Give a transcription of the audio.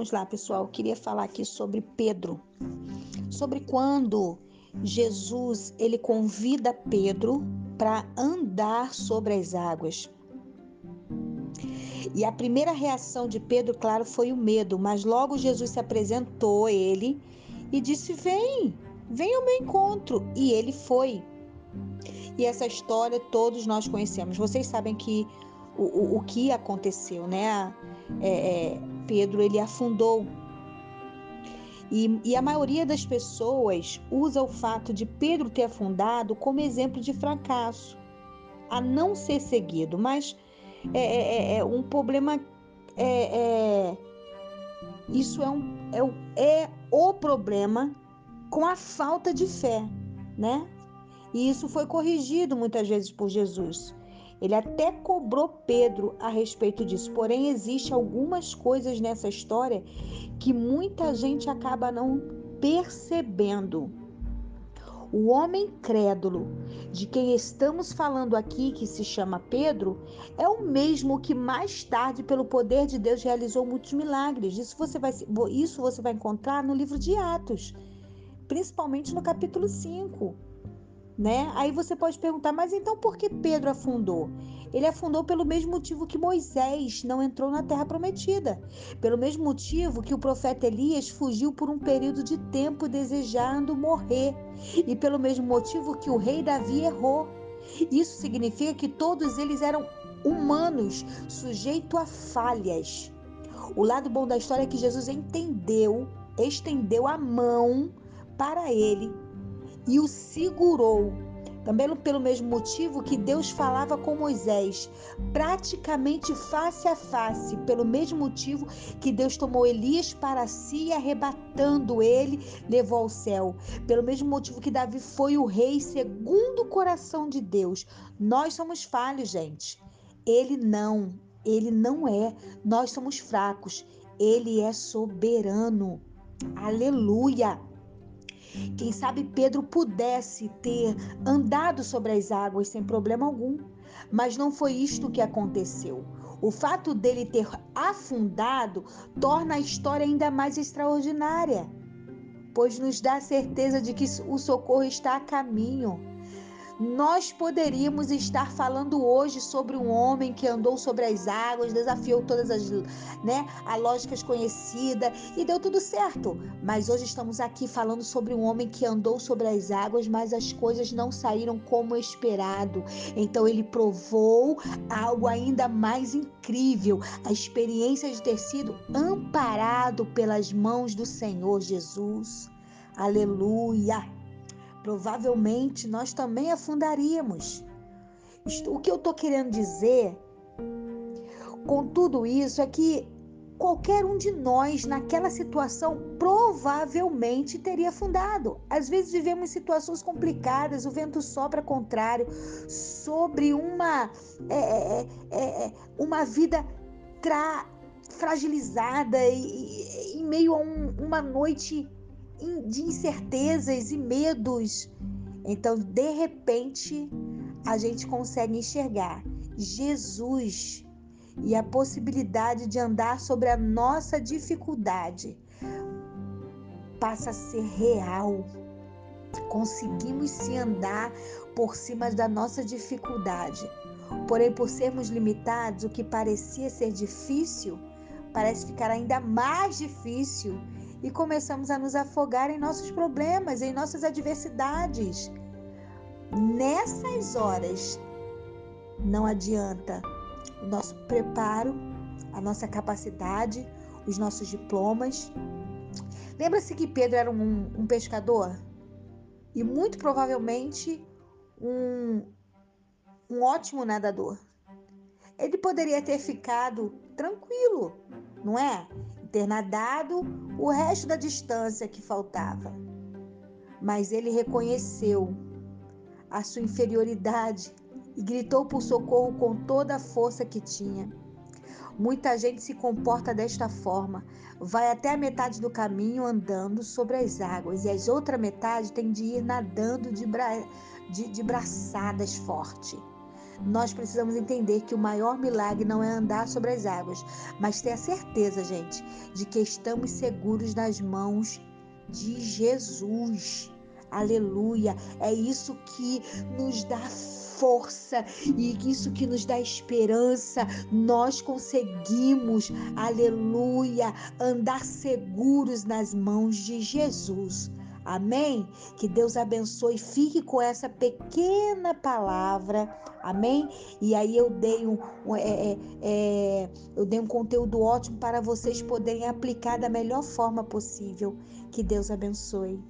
Vamos lá, pessoal. Eu queria falar aqui sobre Pedro. Sobre quando Jesus ele convida Pedro para andar sobre as águas. E a primeira reação de Pedro, claro, foi o medo, mas logo Jesus se apresentou a ele e disse: Vem, vem ao meu encontro. E ele foi. E essa história todos nós conhecemos. Vocês sabem que o, o, o que aconteceu, né? É, é, Pedro ele afundou. E, e a maioria das pessoas usa o fato de Pedro ter afundado como exemplo de fracasso, a não ser seguido. Mas é, é, é, é um problema. É, é, isso é, um, é, é o problema com a falta de fé, né? E isso foi corrigido muitas vezes por Jesus. Ele até cobrou Pedro a respeito disso. Porém, existe algumas coisas nessa história que muita gente acaba não percebendo. O homem crédulo, de quem estamos falando aqui, que se chama Pedro, é o mesmo que mais tarde, pelo poder de Deus, realizou muitos milagres. Isso você vai, isso você vai encontrar no livro de Atos, principalmente no capítulo 5 né? Aí você pode perguntar, mas então por que Pedro afundou? Ele afundou pelo mesmo motivo que Moisés não entrou na terra prometida, pelo mesmo motivo que o profeta Elias fugiu por um período de tempo desejando morrer, e pelo mesmo motivo que o rei Davi errou. Isso significa que todos eles eram humanos, sujeitos a falhas. O lado bom da história é que Jesus entendeu, estendeu a mão para ele e o segurou. Também pelo mesmo motivo que Deus falava com Moisés, praticamente face a face, pelo mesmo motivo que Deus tomou Elias para si arrebatando ele, levou ao céu. Pelo mesmo motivo que Davi foi o rei segundo o coração de Deus. Nós somos falhos, gente. Ele não, ele não é. Nós somos fracos. Ele é soberano. Aleluia. Quem sabe Pedro pudesse ter andado sobre as águas sem problema algum, mas não foi isto que aconteceu. O fato dele ter afundado torna a história ainda mais extraordinária, pois nos dá a certeza de que o socorro está a caminho. Nós poderíamos estar falando hoje sobre um homem que andou sobre as águas, desafiou todas as, né, a lógicas conhecidas e deu tudo certo. Mas hoje estamos aqui falando sobre um homem que andou sobre as águas, mas as coisas não saíram como esperado. Então ele provou algo ainda mais incrível, a experiência de ter sido amparado pelas mãos do Senhor Jesus. Aleluia provavelmente nós também afundaríamos. O que eu estou querendo dizer com tudo isso é que qualquer um de nós naquela situação provavelmente teria afundado. Às vezes vivemos situações complicadas, o vento sopra contrário, sobre uma, é, é, é, é uma vida tra, fragilizada e, em meio a um, uma noite de incertezas e medos. Então, de repente, a gente consegue enxergar Jesus e a possibilidade de andar sobre a nossa dificuldade passa a ser real. Conseguimos se andar por cima da nossa dificuldade. Porém, por sermos limitados, o que parecia ser difícil parece ficar ainda mais difícil e começamos a nos afogar em nossos problemas, em nossas adversidades. Nessas horas, não adianta o nosso preparo, a nossa capacidade, os nossos diplomas. Lembra-se que Pedro era um, um pescador? E muito provavelmente um, um ótimo nadador. Ele poderia ter ficado tranquilo, não é? Ter nadado o resto da distância que faltava. Mas ele reconheceu a sua inferioridade e gritou por socorro com toda a força que tinha. Muita gente se comporta desta forma, vai até a metade do caminho andando sobre as águas e a outra metade tem de ir nadando de, bra... de, de braçadas forte. Nós precisamos entender que o maior milagre não é andar sobre as águas, mas ter a certeza, gente, de que estamos seguros nas mãos de Jesus. Aleluia! É isso que nos dá força e isso que nos dá esperança. Nós conseguimos, aleluia, andar seguros nas mãos de Jesus. Amém? Que Deus abençoe. Fique com essa pequena palavra. Amém? E aí eu dei um, é, é, é, eu dei um conteúdo ótimo para vocês poderem aplicar da melhor forma possível. Que Deus abençoe.